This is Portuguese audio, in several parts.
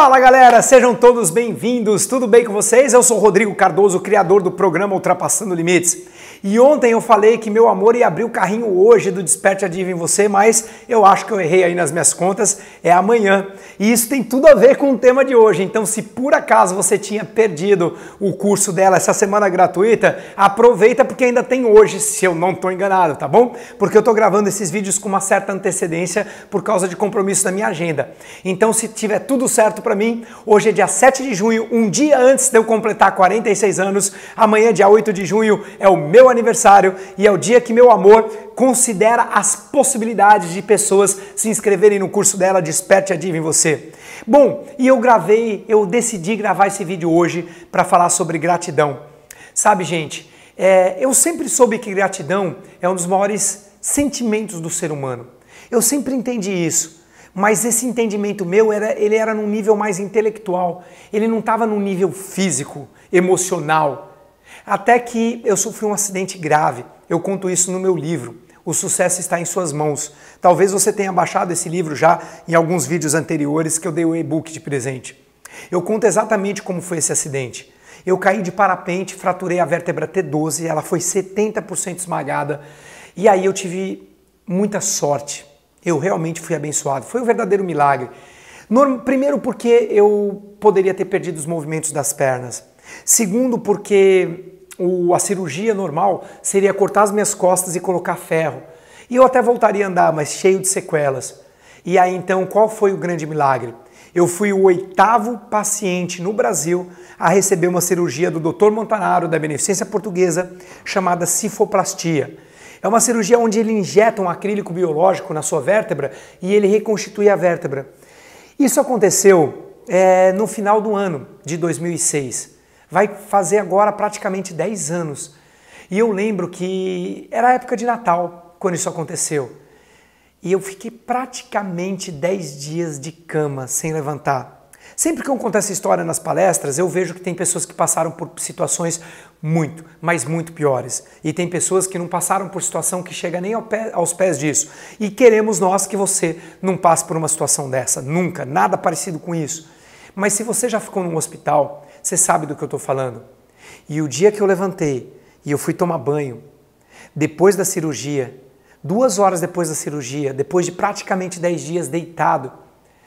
Fala galera, sejam todos bem-vindos. Tudo bem com vocês? Eu sou Rodrigo Cardoso, criador do programa Ultrapassando Limites. E ontem eu falei que meu amor ia abrir o carrinho hoje do Desperte a Diva em você, mas eu acho que eu errei aí nas minhas contas, é amanhã. E isso tem tudo a ver com o tema de hoje. Então, se por acaso você tinha perdido o curso dela essa semana gratuita, aproveita porque ainda tem hoje, se eu não estou enganado, tá bom? Porque eu estou gravando esses vídeos com uma certa antecedência por causa de compromisso da minha agenda. Então, se tiver tudo certo para mim, hoje é dia 7 de junho, um dia antes de eu completar 46 anos, amanhã, dia 8 de junho, é o meu aniversário e é o dia que meu amor considera as possibilidades de pessoas se inscreverem no curso dela Desperte a Diva em você. Bom, e eu gravei, eu decidi gravar esse vídeo hoje para falar sobre gratidão. Sabe, gente, é, eu sempre soube que gratidão é um dos maiores sentimentos do ser humano. Eu sempre entendi isso. Mas esse entendimento meu era, ele era num nível mais intelectual. Ele não estava num nível físico, emocional. Até que eu sofri um acidente grave. Eu conto isso no meu livro. O sucesso está em suas mãos. Talvez você tenha baixado esse livro já em alguns vídeos anteriores que eu dei o e-book de presente. Eu conto exatamente como foi esse acidente. Eu caí de parapente, fraturei a vértebra T12, ela foi 70% esmagada. E aí eu tive muita sorte. Eu realmente fui abençoado. Foi um verdadeiro milagre. Primeiro, porque eu poderia ter perdido os movimentos das pernas. Segundo, porque o, a cirurgia normal seria cortar as minhas costas e colocar ferro. E eu até voltaria a andar, mas cheio de sequelas. E aí então, qual foi o grande milagre? Eu fui o oitavo paciente no Brasil a receber uma cirurgia do Dr. Montanaro da Beneficência Portuguesa chamada cifoplastia. É uma cirurgia onde ele injeta um acrílico biológico na sua vértebra e ele reconstitui a vértebra. Isso aconteceu é, no final do ano de 2006. Vai fazer agora praticamente 10 anos. E eu lembro que era época de Natal quando isso aconteceu. E eu fiquei praticamente 10 dias de cama sem levantar. Sempre que eu conto essa história nas palestras, eu vejo que tem pessoas que passaram por situações muito, mas muito piores. E tem pessoas que não passaram por situação que chega nem ao pé, aos pés disso. E queremos nós que você não passe por uma situação dessa. Nunca, nada parecido com isso. Mas se você já ficou num hospital, você sabe do que eu estou falando. E o dia que eu levantei e eu fui tomar banho, depois da cirurgia, duas horas depois da cirurgia, depois de praticamente dez dias deitado,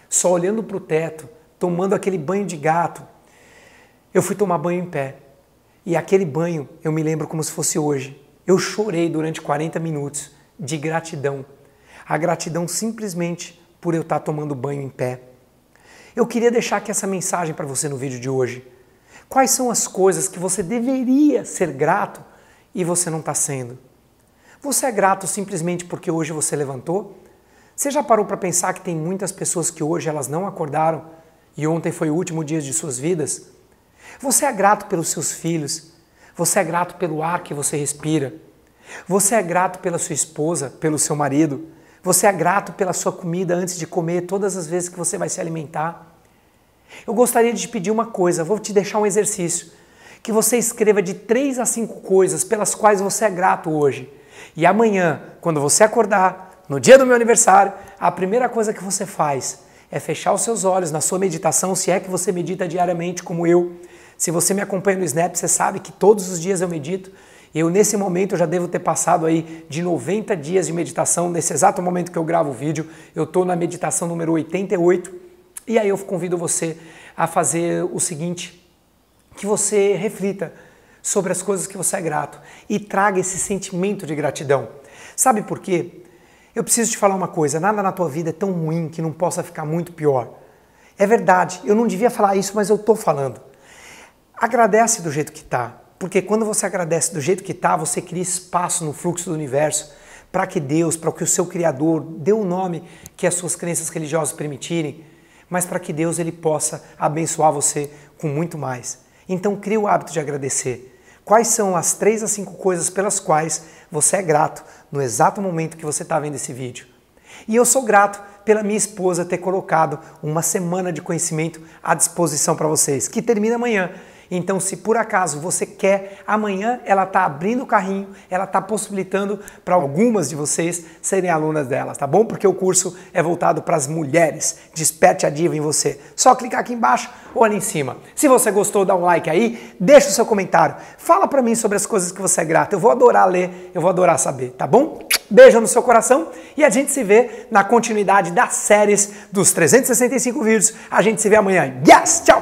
só olhando para o teto, tomando aquele banho de gato, eu fui tomar banho em pé. E aquele banho eu me lembro como se fosse hoje. Eu chorei durante 40 minutos de gratidão. A gratidão simplesmente por eu estar tomando banho em pé. Eu queria deixar aqui essa mensagem para você no vídeo de hoje. Quais são as coisas que você deveria ser grato e você não está sendo? Você é grato simplesmente porque hoje você levantou? Você já parou para pensar que tem muitas pessoas que hoje elas não acordaram e ontem foi o último dia de suas vidas? Você é grato pelos seus filhos? Você é grato pelo ar que você respira? Você é grato pela sua esposa, pelo seu marido? Você é grato pela sua comida antes de comer, todas as vezes que você vai se alimentar? Eu gostaria de te pedir uma coisa, vou te deixar um exercício. Que você escreva de três a cinco coisas pelas quais você é grato hoje. E amanhã, quando você acordar, no dia do meu aniversário, a primeira coisa que você faz é fechar os seus olhos na sua meditação, se é que você medita diariamente como eu. Se você me acompanha no Snap, você sabe que todos os dias eu medito. Eu, nesse momento, já devo ter passado aí de 90 dias de meditação. Nesse exato momento que eu gravo o vídeo, eu estou na meditação número 88. E aí eu convido você a fazer o seguinte: que você reflita sobre as coisas que você é grato e traga esse sentimento de gratidão. Sabe por quê? Eu preciso te falar uma coisa: nada na tua vida é tão ruim que não possa ficar muito pior. É verdade, eu não devia falar isso, mas eu estou falando. Agradece do jeito que está, porque quando você agradece do jeito que está, você cria espaço no fluxo do universo para que Deus, para que o seu Criador dê o nome que as suas crenças religiosas permitirem, mas para que Deus ele possa abençoar você com muito mais. Então crie o hábito de agradecer. Quais são as três a cinco coisas pelas quais você é grato no exato momento que você está vendo esse vídeo? E eu sou grato pela minha esposa ter colocado uma semana de conhecimento à disposição para vocês, que termina amanhã. Então, se por acaso você quer, amanhã ela está abrindo o carrinho, ela está possibilitando para algumas de vocês serem alunas delas, tá bom? Porque o curso é voltado para as mulheres. Desperte a diva em você. Só clicar aqui embaixo ou ali em cima. Se você gostou, dá um like aí, deixa o seu comentário. Fala para mim sobre as coisas que você é grata. Eu vou adorar ler, eu vou adorar saber, tá bom? Beijo no seu coração e a gente se vê na continuidade das séries dos 365 vídeos. A gente se vê amanhã. Yes! Tchau!